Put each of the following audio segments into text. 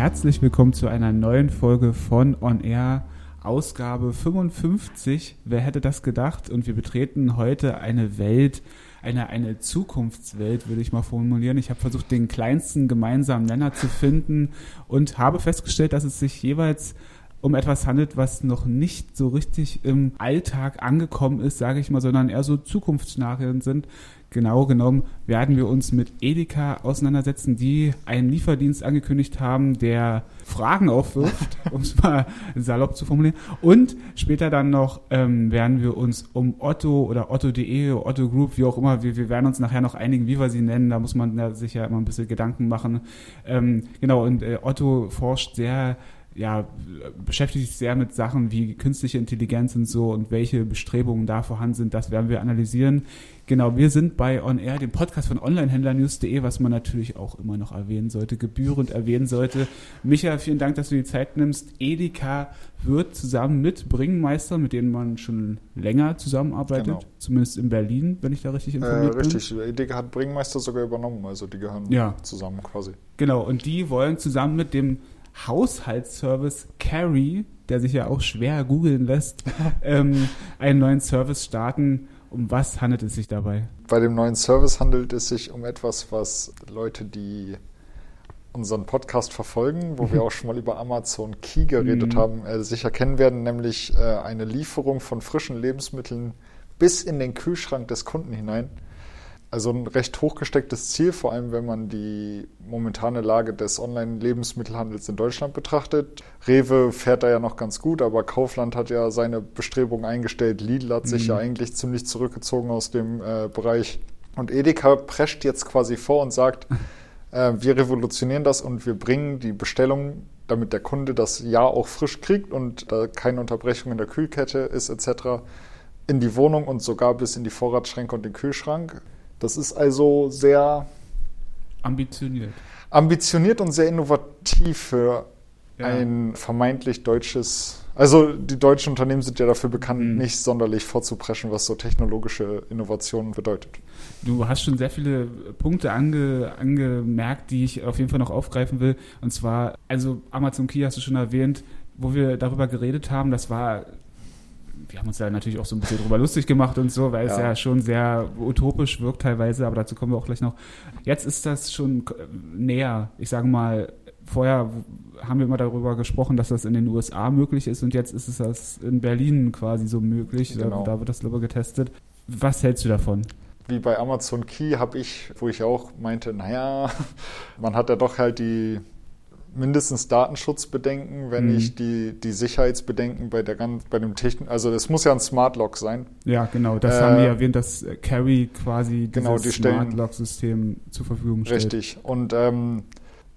Herzlich willkommen zu einer neuen Folge von On Air, Ausgabe 55. Wer hätte das gedacht? Und wir betreten heute eine Welt, eine, eine Zukunftswelt, würde ich mal formulieren. Ich habe versucht, den kleinsten gemeinsamen Nenner zu finden und habe festgestellt, dass es sich jeweils um etwas handelt, was noch nicht so richtig im Alltag angekommen ist, sage ich mal, sondern eher so Zukunftsnachrichten sind. Genau genommen werden wir uns mit Edeka auseinandersetzen, die einen Lieferdienst angekündigt haben, der Fragen aufwirft, um es mal salopp zu formulieren. Und später dann noch ähm, werden wir uns um Otto oder Otto.de, Otto Group, wie auch immer, wir, wir werden uns nachher noch einigen, wie wir sie nennen. Da muss man sich ja immer ein bisschen Gedanken machen. Ähm, genau, und äh, Otto forscht sehr ja, beschäftigt sich sehr mit Sachen wie künstliche Intelligenz und so und welche Bestrebungen da vorhanden sind, das werden wir analysieren. Genau, wir sind bei On Air, dem Podcast von Onlinehändlernews.de, was man natürlich auch immer noch erwähnen sollte, gebührend erwähnen sollte. Micha, vielen Dank, dass du die Zeit nimmst. Edeka wird zusammen mit Bringmeister, mit denen man schon länger zusammenarbeitet, genau. zumindest in Berlin, wenn ich da richtig informiert äh, richtig. bin. Richtig, Edeka hat Bringmeister sogar übernommen, also die gehören ja. zusammen quasi. Genau, und die wollen zusammen mit dem Haushaltsservice Carry, der sich ja auch schwer googeln lässt, ähm, einen neuen Service starten. Um was handelt es sich dabei? Bei dem neuen Service handelt es sich um etwas, was Leute, die unseren Podcast verfolgen, wo wir auch schon mal über Amazon Key geredet mhm. haben, äh, sicher kennen werden, nämlich äh, eine Lieferung von frischen Lebensmitteln bis in den Kühlschrank des Kunden hinein. Also ein recht hochgestecktes Ziel, vor allem wenn man die momentane Lage des Online-Lebensmittelhandels in Deutschland betrachtet. Rewe fährt da ja noch ganz gut, aber Kaufland hat ja seine Bestrebungen eingestellt. Lidl hat mhm. sich ja mhm. eigentlich ziemlich zurückgezogen aus dem äh, Bereich. Und Edeka prescht jetzt quasi vor und sagt, äh, wir revolutionieren das und wir bringen die Bestellung, damit der Kunde das Ja auch frisch kriegt und da keine Unterbrechung in der Kühlkette ist etc., in die Wohnung und sogar bis in die Vorratsschränke und den Kühlschrank. Das ist also sehr ambitioniert. Ambitioniert und sehr innovativ für ja. ein vermeintlich deutsches. Also die deutschen Unternehmen sind ja dafür bekannt, mhm. nicht sonderlich vorzupreschen, was so technologische Innovationen bedeutet. Du hast schon sehr viele Punkte ange, angemerkt, die ich auf jeden Fall noch aufgreifen will. Und zwar, also Amazon Key hast du schon erwähnt, wo wir darüber geredet haben, das war wir haben uns da natürlich auch so ein bisschen drüber lustig gemacht und so, weil ja. es ja schon sehr utopisch wirkt teilweise, aber dazu kommen wir auch gleich noch. Jetzt ist das schon näher. Ich sage mal, vorher haben wir immer darüber gesprochen, dass das in den USA möglich ist und jetzt ist es das in Berlin quasi so möglich. Genau. Da, wird das lieber getestet. Was hältst du davon? Wie bei Amazon Key habe ich, wo ich auch meinte, naja, man hat ja doch halt die mindestens Datenschutzbedenken, wenn mhm. nicht die, die Sicherheitsbedenken bei der bei dem Technik, also es muss ja ein Smart Lock sein. Ja, genau, das äh, haben wir erwähnt, dass Carry quasi genau, dieses die Smart Lock System zur Verfügung stellt. Richtig. Und ähm,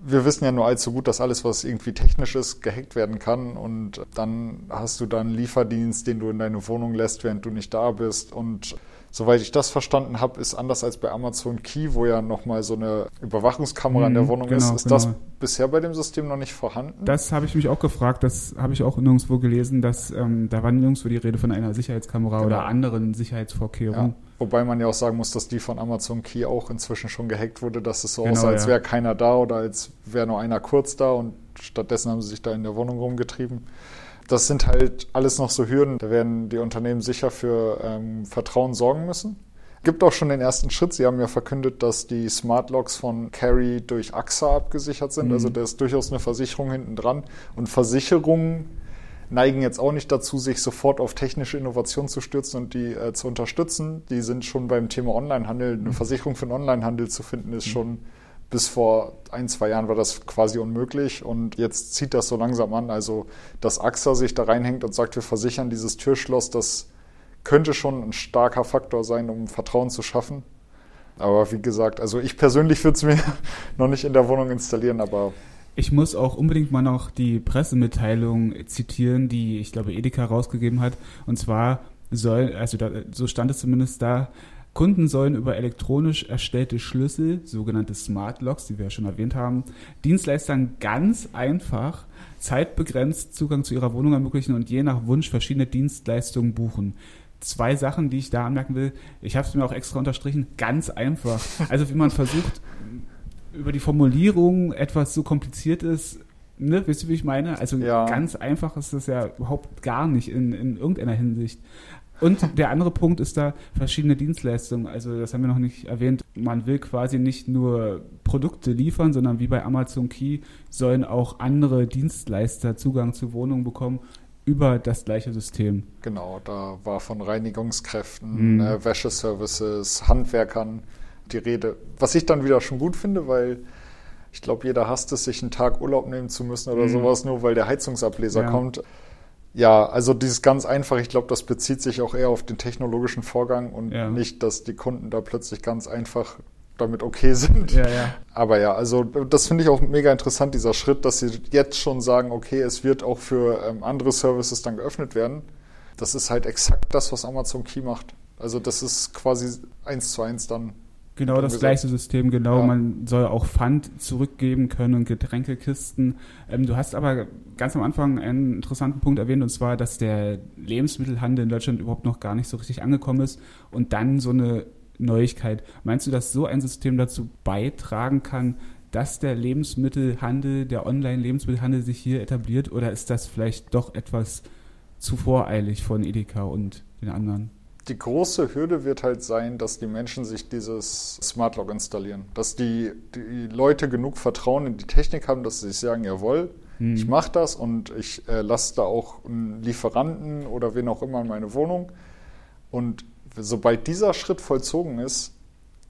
wir wissen ja nur allzu gut, dass alles, was irgendwie technisch ist, gehackt werden kann. Und dann hast du dann einen Lieferdienst, den du in deine Wohnung lässt, während du nicht da bist. Und Soweit ich das verstanden habe, ist anders als bei Amazon Key, wo ja nochmal so eine Überwachungskamera mhm, in der mhm, Wohnung genau, ist, ist genau. das bisher bei dem System noch nicht vorhanden? Das habe ich mich auch gefragt, das habe ich auch nirgendwo gelesen, dass ähm, da war nirgendwo die Rede von einer Sicherheitskamera genau. oder anderen Sicherheitsvorkehrungen. Ja. Wobei man ja auch sagen muss, dass die von Amazon Key auch inzwischen schon gehackt wurde, dass es so genau, aussah, als ja. wäre keiner da oder als wäre nur einer kurz da und stattdessen haben sie sich da in der Wohnung rumgetrieben. Das sind halt alles noch so Hürden. Da werden die Unternehmen sicher für ähm, Vertrauen sorgen müssen. Gibt auch schon den ersten Schritt. Sie haben ja verkündet, dass die Smart Locks von Carry durch AXA abgesichert sind. Mhm. Also da ist durchaus eine Versicherung hinten dran. Und Versicherungen neigen jetzt auch nicht dazu, sich sofort auf technische Innovation zu stürzen und die äh, zu unterstützen. Die sind schon beim Thema Onlinehandel. Eine mhm. Versicherung für den Onlinehandel zu finden, ist mhm. schon bis vor ein, zwei Jahren war das quasi unmöglich und jetzt zieht das so langsam an. Also, dass AXA sich da reinhängt und sagt, wir versichern dieses Türschloss, das könnte schon ein starker Faktor sein, um Vertrauen zu schaffen. Aber wie gesagt, also ich persönlich würde es mir noch nicht in der Wohnung installieren, aber. Ich muss auch unbedingt mal noch die Pressemitteilung zitieren, die ich glaube Edeka rausgegeben hat. Und zwar soll, also da, so stand es zumindest da, Kunden sollen über elektronisch erstellte Schlüssel, sogenannte Smart Locks, die wir ja schon erwähnt haben, Dienstleistern ganz einfach zeitbegrenzt Zugang zu ihrer Wohnung ermöglichen und je nach Wunsch verschiedene Dienstleistungen buchen. Zwei Sachen, die ich da anmerken will. Ich habe es mir auch extra unterstrichen. Ganz einfach. Also wie man versucht, über die Formulierung etwas so kompliziert ist, ne, wisst ihr, wie ich meine? Also ja. ganz einfach ist das ja überhaupt gar nicht in, in irgendeiner Hinsicht. Und der andere Punkt ist da verschiedene Dienstleistungen. Also das haben wir noch nicht erwähnt. Man will quasi nicht nur Produkte liefern, sondern wie bei Amazon Key sollen auch andere Dienstleister Zugang zu Wohnungen bekommen über das gleiche System. Genau, da war von Reinigungskräften, mhm. äh, Wäscheservices, Handwerkern die Rede. Was ich dann wieder schon gut finde, weil ich glaube, jeder hasst es, sich einen Tag Urlaub nehmen zu müssen oder mhm. sowas, nur weil der Heizungsableser ja. kommt. Ja, also dieses ganz einfach, ich glaube, das bezieht sich auch eher auf den technologischen Vorgang und ja. nicht, dass die Kunden da plötzlich ganz einfach damit okay sind. Ja, ja. Aber ja, also das finde ich auch mega interessant, dieser Schritt, dass sie jetzt schon sagen, okay, es wird auch für ähm, andere Services dann geöffnet werden. Das ist halt exakt das, was Amazon Key macht. Also das ist quasi eins zu eins dann Genau das gleiche System, genau. Ja. Man soll auch Pfand zurückgeben können und Getränkekisten. Ähm, du hast aber ganz am Anfang einen interessanten Punkt erwähnt, und zwar, dass der Lebensmittelhandel in Deutschland überhaupt noch gar nicht so richtig angekommen ist und dann so eine Neuigkeit. Meinst du, dass so ein System dazu beitragen kann, dass der Lebensmittelhandel, der Online-Lebensmittelhandel sich hier etabliert, oder ist das vielleicht doch etwas zu voreilig von Edeka und den anderen? Die große Hürde wird halt sein, dass die Menschen sich dieses Smart Lock installieren. Dass die, die Leute genug Vertrauen in die Technik haben, dass sie sich sagen, jawohl, hm. ich mache das und ich äh, lasse da auch einen Lieferanten oder wen auch immer in meine Wohnung. Und sobald dieser Schritt vollzogen ist,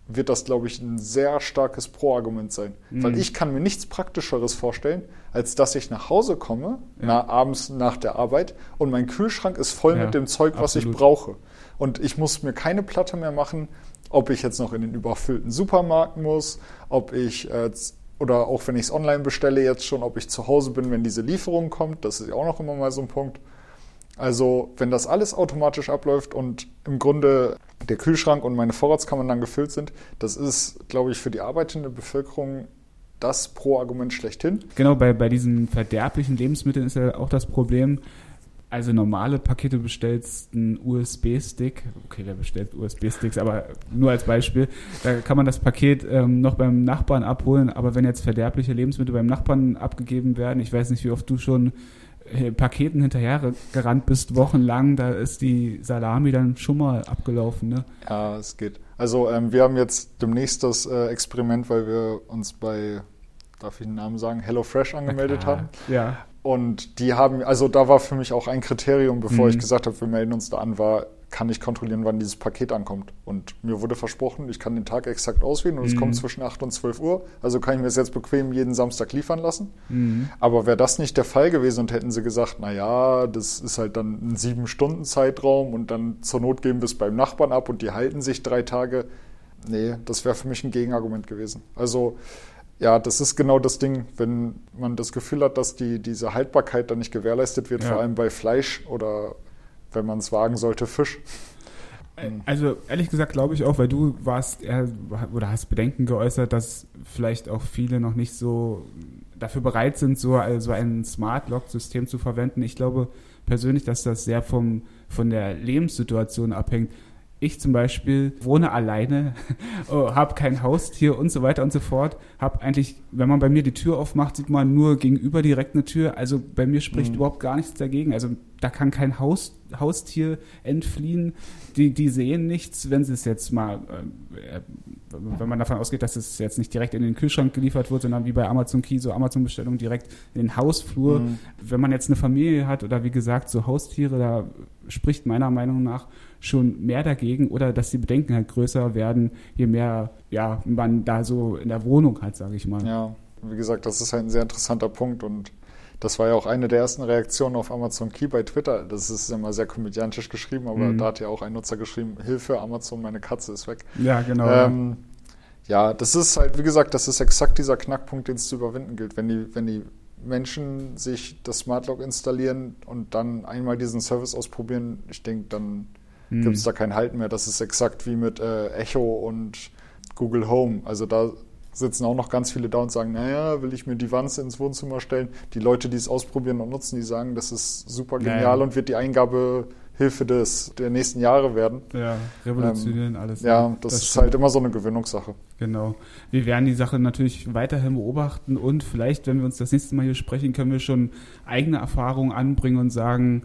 wird das, glaube ich, ein sehr starkes Pro-Argument sein. Mhm. Weil ich kann mir nichts Praktischeres vorstellen, als dass ich nach Hause komme, ja. na, abends nach der Arbeit, und mein Kühlschrank ist voll ja, mit dem Zeug, was absolut. ich brauche. Und ich muss mir keine Platte mehr machen, ob ich jetzt noch in den überfüllten Supermarkt muss, ob ich äh, oder auch wenn ich es online bestelle jetzt schon, ob ich zu Hause bin, wenn diese Lieferung kommt. Das ist ja auch noch immer mal so ein Punkt. Also wenn das alles automatisch abläuft und im Grunde der Kühlschrank und meine Vorratskammern dann gefüllt sind, das ist, glaube ich, für die arbeitende Bevölkerung das Pro-Argument schlechthin. Genau, bei, bei diesen verderblichen Lebensmitteln ist ja auch das Problem, also normale Pakete bestellst einen USB-Stick, okay, wer bestellt USB-Sticks, aber nur als Beispiel, da kann man das Paket ähm, noch beim Nachbarn abholen, aber wenn jetzt verderbliche Lebensmittel beim Nachbarn abgegeben werden, ich weiß nicht, wie oft du schon Paketen hinterher gerannt bist, wochenlang, da ist die Salami dann schon mal abgelaufen, ne? Ja, es geht. Also ähm, wir haben jetzt demnächst das äh, Experiment, weil wir uns bei, darf ich den Namen sagen, HelloFresh angemeldet haben. Ja. Und die haben, also da war für mich auch ein Kriterium, bevor mhm. ich gesagt habe, wir melden uns da an, war, kann ich kontrollieren, wann dieses Paket ankommt. Und mir wurde versprochen, ich kann den Tag exakt auswählen und mhm. es kommt zwischen 8 und 12 Uhr. Also kann ich mir es jetzt bequem jeden Samstag liefern lassen. Mhm. Aber wäre das nicht der Fall gewesen und hätten sie gesagt, na ja, das ist halt dann ein sieben Stunden Zeitraum und dann zur Not geben wir es beim Nachbarn ab und die halten sich drei Tage. Nee, das wäre für mich ein Gegenargument gewesen. Also ja, das ist genau das Ding, wenn man das Gefühl hat, dass die, diese Haltbarkeit dann nicht gewährleistet wird, ja. vor allem bei Fleisch oder wenn man es wagen sollte, Fisch. Äh, also ehrlich gesagt glaube ich auch, weil du warst oder hast Bedenken geäußert, dass vielleicht auch viele noch nicht so dafür bereit sind, so also ein Smart Lock System zu verwenden. Ich glaube persönlich, dass das sehr vom, von der Lebenssituation abhängt ich zum Beispiel wohne alleine, oh, habe kein Haustier und so weiter und so fort. Habe eigentlich, wenn man bei mir die Tür aufmacht, sieht man nur gegenüber direkt eine Tür. Also bei mir spricht mhm. überhaupt gar nichts dagegen. Also da kann kein Haus, Haustier entfliehen. Die, die sehen nichts, wenn sie es jetzt mal, äh, wenn man davon ausgeht, dass es jetzt nicht direkt in den Kühlschrank geliefert wird, sondern wie bei Amazon Key, so Amazon-Bestellung direkt in den Hausflur. Mhm. Wenn man jetzt eine Familie hat oder wie gesagt so Haustiere, da spricht meiner Meinung nach schon mehr dagegen oder dass die Bedenken halt größer werden, je mehr ja, man da so in der Wohnung hat, sage ich mal. Ja, wie gesagt, das ist halt ein sehr interessanter Punkt und das war ja auch eine der ersten Reaktionen auf Amazon Key bei Twitter. Das ist immer sehr komödiantisch geschrieben, aber mhm. da hat ja auch ein Nutzer geschrieben, Hilfe, Amazon, meine Katze ist weg. Ja, genau. Ähm, ja, das ist halt, wie gesagt, das ist exakt dieser Knackpunkt, den es zu überwinden gilt. Wenn die, wenn die Menschen sich das Smart Lock installieren und dann einmal diesen Service ausprobieren, ich denke, dann hm. gibt es da keinen Halt mehr. Das ist exakt wie mit äh, Echo und Google Home. Also da sitzen auch noch ganz viele da und sagen, naja, will ich mir die Wanze ins Wohnzimmer stellen? Die Leute, die es ausprobieren und nutzen, die sagen, das ist super genial naja. und wird die Eingabe Hilfe des, der nächsten Jahre werden. Ja, revolutionieren ähm, alles. Ja, das, das ist stimmt. halt immer so eine Gewöhnungssache. Genau. Wir werden die Sache natürlich weiterhin beobachten und vielleicht, wenn wir uns das nächste Mal hier sprechen, können wir schon eigene Erfahrungen anbringen und sagen,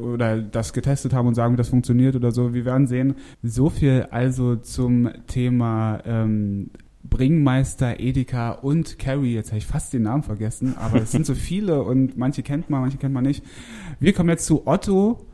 oder das getestet haben und sagen, wie das funktioniert oder so. Wir werden sehen. So viel also zum Thema ähm, Bringmeister, Edeka und Carrie. Jetzt habe ich fast den Namen vergessen, aber es sind so viele und manche kennt man, manche kennt man nicht. Wir kommen jetzt zu Otto.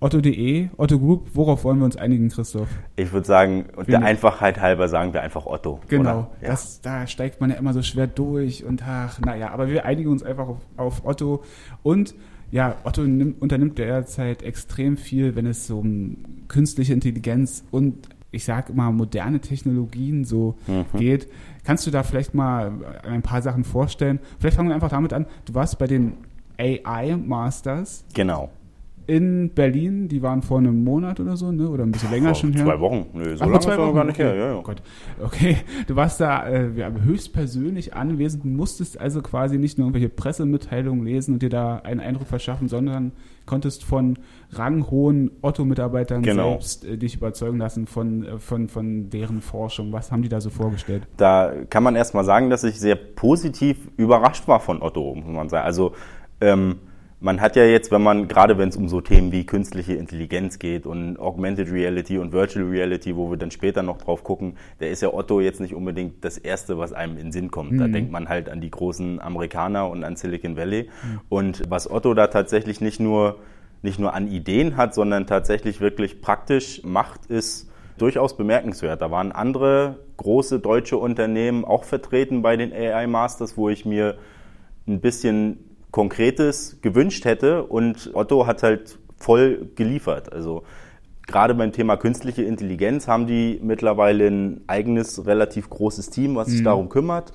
Otto.de, Otto Group, worauf wollen wir uns einigen, Christoph? Ich würde sagen, und der Einfachheit halber sagen wir einfach Otto. Genau, ja. das, da steigt man ja immer so schwer durch und ach, naja, aber wir einigen uns einfach auf, auf Otto und ja, Otto nimmt, unternimmt derzeit extrem viel, wenn es um künstliche Intelligenz und ich sage immer moderne Technologien so mhm. geht. Kannst du da vielleicht mal ein paar Sachen vorstellen? Vielleicht fangen wir einfach damit an. Du warst bei den AI Masters. Genau in Berlin, die waren vor einem Monat oder so, ne? oder ein bisschen länger vor schon her. Zwei Wochen, Nö, so Ach, lange zwei Wochen gar nicht her. Ja, ja. Oh Gott. Okay, du warst da äh, höchstpersönlich anwesend, musstest also quasi nicht nur irgendwelche Pressemitteilungen lesen und dir da einen Eindruck verschaffen, sondern konntest von ranghohen Otto-Mitarbeitern genau. selbst äh, dich überzeugen lassen von, äh, von, von deren Forschung. Was haben die da so vorgestellt? Da kann man erstmal sagen, dass ich sehr positiv überrascht war von Otto, muss man sagen. Also ähm, man hat ja jetzt, wenn man, gerade wenn es um so Themen wie künstliche Intelligenz geht und Augmented Reality und Virtual Reality, wo wir dann später noch drauf gucken, da ist ja Otto jetzt nicht unbedingt das Erste, was einem in den Sinn kommt. Mhm. Da denkt man halt an die großen Amerikaner und an Silicon Valley. Mhm. Und was Otto da tatsächlich nicht nur, nicht nur an Ideen hat, sondern tatsächlich wirklich praktisch macht, ist durchaus bemerkenswert. Da waren andere große deutsche Unternehmen auch vertreten bei den AI Masters, wo ich mir ein bisschen Konkretes gewünscht hätte und Otto hat halt voll geliefert. Also gerade beim Thema künstliche Intelligenz haben die mittlerweile ein eigenes relativ großes Team, was sich mhm. darum kümmert.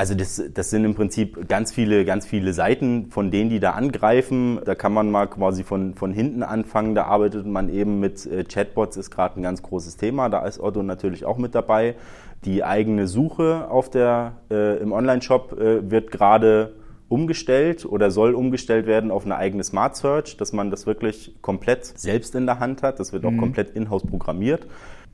Also das, das sind im Prinzip ganz viele, ganz viele Seiten, von denen die da angreifen. Da kann man mal quasi von, von hinten anfangen. Da arbeitet man eben mit äh, Chatbots, ist gerade ein ganz großes Thema. Da ist Otto natürlich auch mit dabei. Die eigene Suche auf der, äh, im Online-Shop äh, wird gerade umgestellt oder soll umgestellt werden auf eine eigene Smart Search, dass man das wirklich komplett selbst in der Hand hat. Das wird auch mhm. komplett in-house programmiert.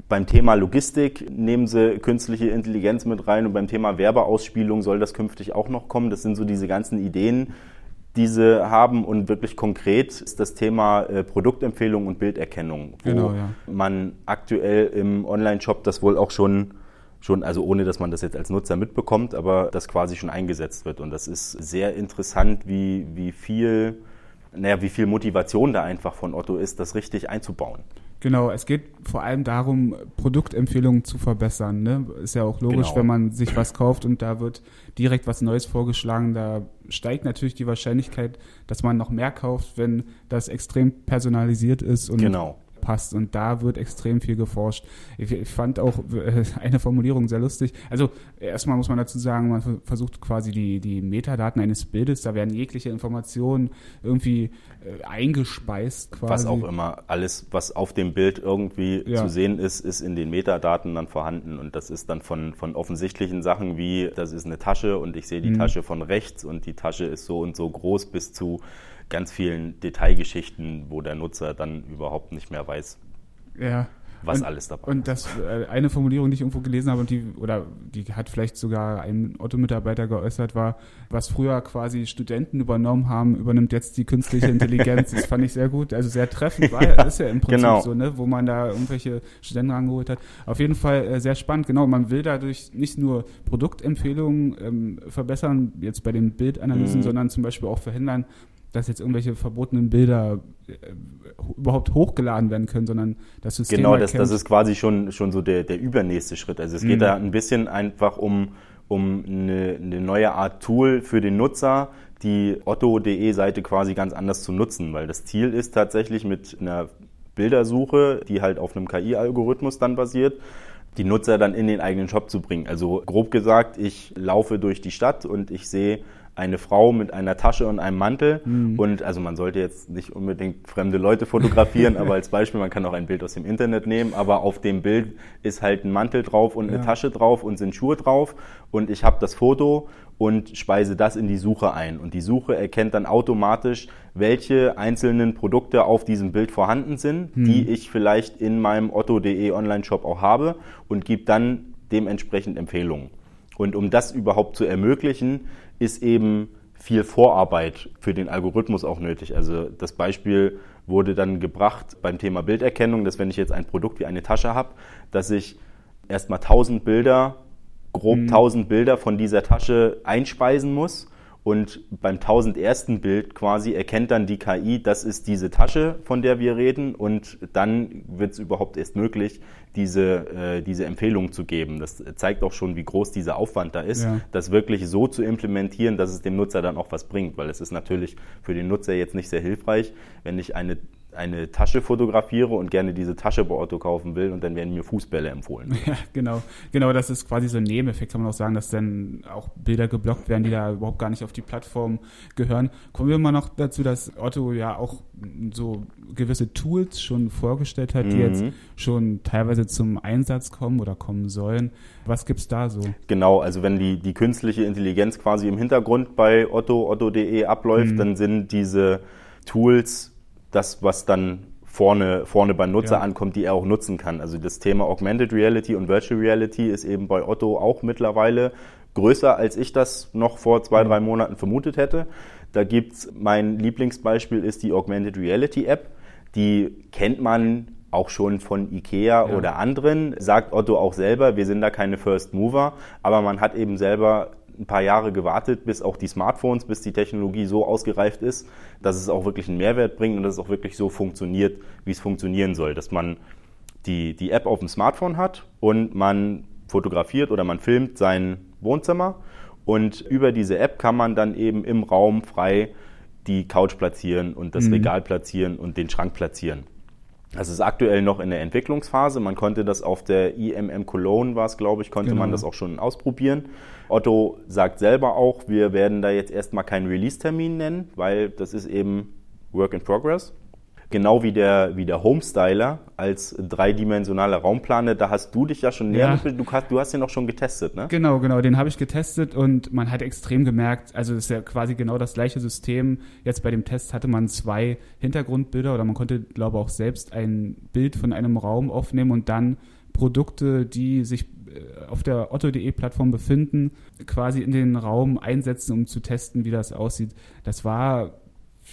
Beim Thema Logistik nehmen sie künstliche Intelligenz mit rein und beim Thema Werbeausspielung soll das künftig auch noch kommen. Das sind so diese ganzen Ideen, die sie haben und wirklich konkret ist das Thema äh, Produktempfehlung und Bilderkennung, wo genau, ja. man aktuell im Online-Shop das wohl auch schon schon, also ohne dass man das jetzt als Nutzer mitbekommt, aber das quasi schon eingesetzt wird. Und das ist sehr interessant, wie, wie viel, naja, wie viel Motivation da einfach von Otto ist, das richtig einzubauen. Genau, es geht vor allem darum, Produktempfehlungen zu verbessern. Ne? Ist ja auch logisch, genau. wenn man sich was kauft und da wird direkt was Neues vorgeschlagen. Da steigt natürlich die Wahrscheinlichkeit, dass man noch mehr kauft, wenn das extrem personalisiert ist und genau passt. Und da wird extrem viel geforscht. Ich, ich fand auch äh, eine Formulierung sehr lustig. Also erstmal muss man dazu sagen, man versucht quasi die, die Metadaten eines Bildes, da werden jegliche Informationen irgendwie äh, eingespeist quasi. Was auch immer, alles, was auf dem Bild irgendwie ja. zu sehen ist, ist in den Metadaten dann vorhanden. Und das ist dann von, von offensichtlichen Sachen wie, das ist eine Tasche und ich sehe die mhm. Tasche von rechts und die Tasche ist so und so groß bis zu ganz vielen Detailgeschichten, wo der Nutzer dann überhaupt nicht mehr weiß, ja. was und, alles dabei ist. Und das äh, eine Formulierung, die ich irgendwo gelesen habe, und die, oder die hat vielleicht sogar ein Otto-Mitarbeiter geäußert, war, was früher quasi Studenten übernommen haben, übernimmt jetzt die künstliche Intelligenz. das fand ich sehr gut, also sehr treffend, weil ja, ist ja im Prinzip genau. so, ne, wo man da irgendwelche Studenten rangeholt hat. Auf jeden Fall äh, sehr spannend, genau. Man will dadurch nicht nur Produktempfehlungen ähm, verbessern, jetzt bei den Bildanalysen, mhm. sondern zum Beispiel auch verhindern, dass jetzt irgendwelche verbotenen Bilder äh, überhaupt hochgeladen werden können, sondern das System Genau, das, das ist quasi schon, schon so der, der übernächste Schritt. Also es geht mhm. da ein bisschen einfach um, um eine, eine neue Art Tool für den Nutzer, die otto.de Seite quasi ganz anders zu nutzen, weil das Ziel ist tatsächlich mit einer Bildersuche, die halt auf einem KI-Algorithmus dann basiert, die Nutzer dann in den eigenen Shop zu bringen. Also grob gesagt, ich laufe durch die Stadt und ich sehe eine Frau mit einer Tasche und einem Mantel. Mhm. Und also man sollte jetzt nicht unbedingt fremde Leute fotografieren, aber als Beispiel, man kann auch ein Bild aus dem Internet nehmen, aber auf dem Bild ist halt ein Mantel drauf und eine ja. Tasche drauf und sind Schuhe drauf. Und ich habe das Foto und speise das in die Suche ein. Und die Suche erkennt dann automatisch, welche einzelnen Produkte auf diesem Bild vorhanden sind, hm. die ich vielleicht in meinem otto.de Online-Shop auch habe und gibt dann dementsprechend Empfehlungen. Und um das überhaupt zu ermöglichen, ist eben viel Vorarbeit für den Algorithmus auch nötig. Also das Beispiel wurde dann gebracht beim Thema Bilderkennung, dass wenn ich jetzt ein Produkt wie eine Tasche habe, dass ich erstmal 1000 Bilder grob mhm. 1000 Bilder von dieser Tasche einspeisen muss. Und beim 1001. Bild quasi erkennt dann die KI, das ist diese Tasche, von der wir reden. Und dann wird es überhaupt erst möglich, diese, äh, diese Empfehlung zu geben. Das zeigt auch schon, wie groß dieser Aufwand da ist, ja. das wirklich so zu implementieren, dass es dem Nutzer dann auch was bringt. Weil es ist natürlich für den Nutzer jetzt nicht sehr hilfreich, wenn ich eine eine Tasche fotografiere und gerne diese Tasche bei Otto kaufen will und dann werden mir Fußbälle empfohlen. Ja, genau. Genau, das ist quasi so ein Nebeneffekt, kann man auch sagen, dass dann auch Bilder geblockt werden, die da überhaupt gar nicht auf die Plattform gehören. Kommen wir mal noch dazu, dass Otto ja auch so gewisse Tools schon vorgestellt hat, die mhm. jetzt schon teilweise zum Einsatz kommen oder kommen sollen. Was gibt es da so? Genau, also wenn die, die künstliche Intelligenz quasi im Hintergrund bei Otto, otto.de abläuft, mhm. dann sind diese Tools das, was dann vorne, vorne beim Nutzer ja. ankommt, die er auch nutzen kann. Also das Thema Augmented Reality und Virtual Reality ist eben bei Otto auch mittlerweile größer, als ich das noch vor zwei, drei Monaten vermutet hätte. Da gibt's mein Lieblingsbeispiel ist die Augmented Reality App. Die kennt man auch schon von Ikea ja. oder anderen, sagt Otto auch selber, wir sind da keine First Mover, aber man hat eben selber ein paar Jahre gewartet, bis auch die Smartphones, bis die Technologie so ausgereift ist, dass es auch wirklich einen Mehrwert bringt und dass es auch wirklich so funktioniert, wie es funktionieren soll. Dass man die, die App auf dem Smartphone hat und man fotografiert oder man filmt sein Wohnzimmer und über diese App kann man dann eben im Raum frei die Couch platzieren und das mhm. Regal platzieren und den Schrank platzieren. Das ist aktuell noch in der Entwicklungsphase. Man konnte das auf der IMM Cologne, war es glaube ich, konnte genau. man das auch schon ausprobieren. Otto sagt selber auch, wir werden da jetzt erstmal keinen Release-Termin nennen, weil das ist eben Work in Progress. Genau wie der, wie der Homestyler als dreidimensionaler Raumplaner, da hast du dich ja schon näher, ja. du, hast, du hast den auch schon getestet, ne? Genau, genau, den habe ich getestet und man hat extrem gemerkt, also das ist ja quasi genau das gleiche System. Jetzt bei dem Test hatte man zwei Hintergrundbilder oder man konnte, glaube ich, auch selbst ein Bild von einem Raum aufnehmen und dann Produkte, die sich äh, auf der otto.de-Plattform befinden, quasi in den Raum einsetzen, um zu testen, wie das aussieht. Das war,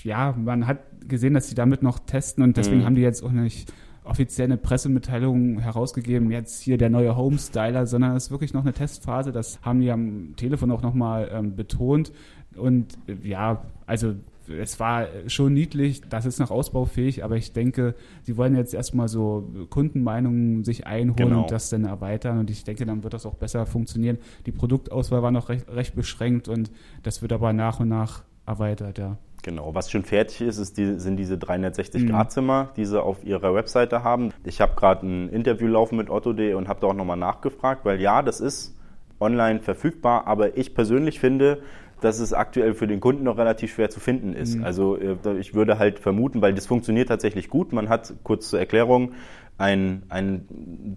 ja, man hat gesehen, dass sie damit noch testen und deswegen mhm. haben die jetzt auch nicht offiziell eine Pressemitteilung herausgegeben, jetzt hier der neue Homestyler, sondern es ist wirklich noch eine Testphase. Das haben die am Telefon auch nochmal ähm, betont. Und ja, also es war schon niedlich, das ist noch ausbaufähig, aber ich denke, sie wollen jetzt erstmal so Kundenmeinungen sich einholen genau. und das dann erweitern und ich denke, dann wird das auch besser funktionieren. Die Produktauswahl war noch recht, recht beschränkt und das wird aber nach und nach erweitert, ja. Genau, was schon fertig ist, ist die, sind diese 360-Grad-Zimmer, mhm. die sie auf ihrer Webseite haben. Ich habe gerade ein Interview laufen mit Otto.de und habe da auch nochmal nachgefragt, weil ja, das ist online verfügbar, aber ich persönlich finde, dass es aktuell für den Kunden noch relativ schwer zu finden ist. Mhm. Also äh, ich würde halt vermuten, weil das funktioniert tatsächlich gut. Man hat, kurz zur Erklärung, ein, ein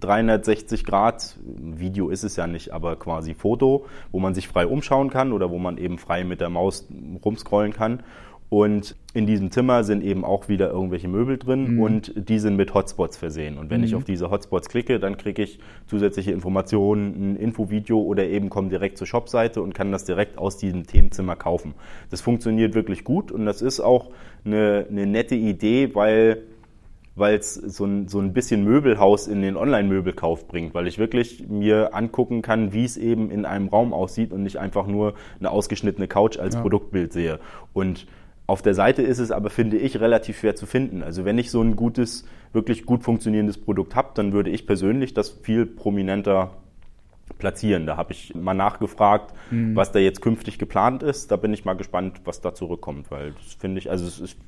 360 Grad, Video ist es ja nicht, aber quasi Foto, wo man sich frei umschauen kann oder wo man eben frei mit der Maus rumscrollen kann. Und in diesem Zimmer sind eben auch wieder irgendwelche Möbel drin mhm. und die sind mit Hotspots versehen. Und wenn mhm. ich auf diese Hotspots klicke, dann kriege ich zusätzliche Informationen, ein Infovideo oder eben komme direkt zur Shopseite und kann das direkt aus diesem Themenzimmer kaufen. Das funktioniert wirklich gut und das ist auch eine, eine nette Idee, weil weil es so ein, so ein bisschen Möbelhaus in den Online-Möbelkauf bringt, weil ich wirklich mir angucken kann, wie es eben in einem Raum aussieht und nicht einfach nur eine ausgeschnittene Couch als ja. Produktbild sehe. Und auf der Seite ist es aber, finde ich, relativ schwer zu finden. Also wenn ich so ein gutes, wirklich gut funktionierendes Produkt habe, dann würde ich persönlich das viel prominenter platzieren. Da habe ich mal nachgefragt, mhm. was da jetzt künftig geplant ist. Da bin ich mal gespannt, was da zurückkommt, weil das finde ich, also es ist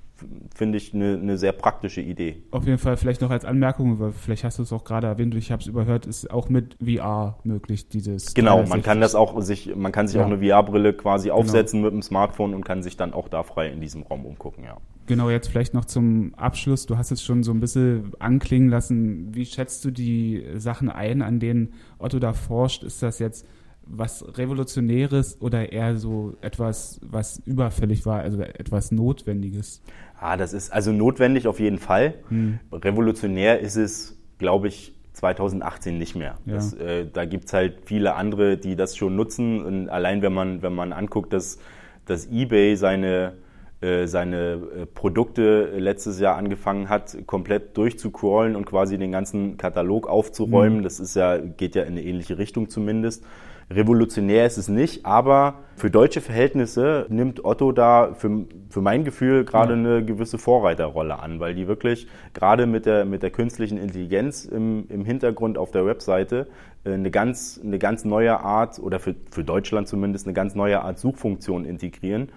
finde ich eine, eine sehr praktische Idee. Auf jeden Fall vielleicht noch als Anmerkung, weil vielleicht hast du es auch gerade erwähnt, ich habe es überhört, ist auch mit VR möglich dieses. Genau, man kann das auch sich, man kann sich ja. auch eine VR-Brille quasi genau. aufsetzen genau. mit dem Smartphone und kann sich dann auch da frei in diesem Raum umgucken, ja. Genau, jetzt vielleicht noch zum Abschluss. Du hast es schon so ein bisschen anklingen lassen. Wie schätzt du die Sachen ein, an denen Otto da forscht? Ist das jetzt was Revolutionäres oder eher so etwas, was überfällig war, also etwas Notwendiges? Ah, das ist also notwendig auf jeden Fall. Hm. Revolutionär ist es, glaube ich, 2018 nicht mehr. Ja. Das, äh, da gibt's halt viele andere, die das schon nutzen. Und allein wenn man, wenn man anguckt, dass, dass eBay seine, äh, seine äh, Produkte letztes Jahr angefangen hat, komplett durchzucrawlen und quasi den ganzen Katalog aufzuräumen, mhm. das ist ja, geht ja in eine ähnliche Richtung zumindest. Revolutionär ist es nicht, aber für deutsche Verhältnisse nimmt Otto da für, für mein Gefühl gerade ja. eine gewisse Vorreiterrolle an, weil die wirklich gerade mit der, mit der künstlichen Intelligenz im, im Hintergrund auf der Webseite äh, eine ganz, eine ganz neue Art oder für, für Deutschland zumindest eine ganz neue Art Suchfunktion integrieren,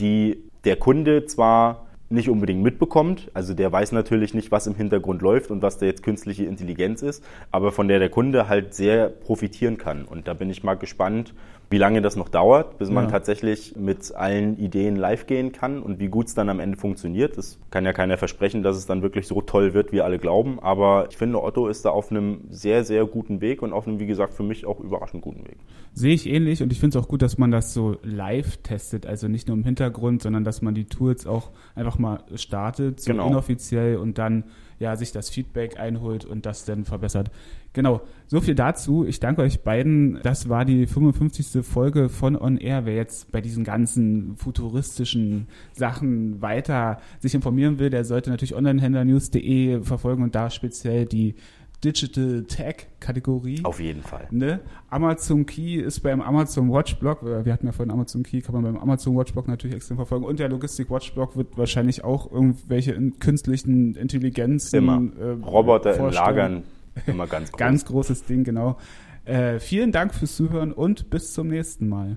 die der Kunde zwar nicht unbedingt mitbekommt. Also der weiß natürlich nicht, was im Hintergrund läuft und was da jetzt künstliche Intelligenz ist, aber von der der Kunde halt sehr profitieren kann. Und da bin ich mal gespannt, wie lange das noch dauert, bis man ja. tatsächlich mit allen Ideen live gehen kann und wie gut es dann am Ende funktioniert. Das kann ja keiner versprechen, dass es dann wirklich so toll wird, wie alle glauben. Aber ich finde, Otto ist da auf einem sehr, sehr guten Weg und auf einem, wie gesagt, für mich auch überraschend guten Weg. Sehe ich ähnlich und ich finde es auch gut, dass man das so live testet, also nicht nur im Hintergrund, sondern dass man die Tools auch einfach mal startet, so genau. inoffiziell und dann ja, sich das Feedback einholt und das dann verbessert. Genau, so viel dazu. Ich danke euch beiden. Das war die 55. Folge von On Air. Wer jetzt bei diesen ganzen futuristischen Sachen weiter sich informieren will, der sollte natürlich onlinehändlernews.de verfolgen und da speziell die Digital Tech Kategorie. Auf jeden Fall. Ne? Amazon Key ist beim Amazon Watch Blog, äh, wir hatten ja vorhin Amazon Key, kann man beim Amazon Watch Blog natürlich extrem verfolgen. Und der Logistik Watch Blog wird wahrscheinlich auch irgendwelche in künstlichen Intelligenzen. Immer. Äh, Roboter vorstellen. in Lagern, immer ganz groß. ganz großes Ding, genau. Äh, vielen Dank fürs Zuhören und bis zum nächsten Mal.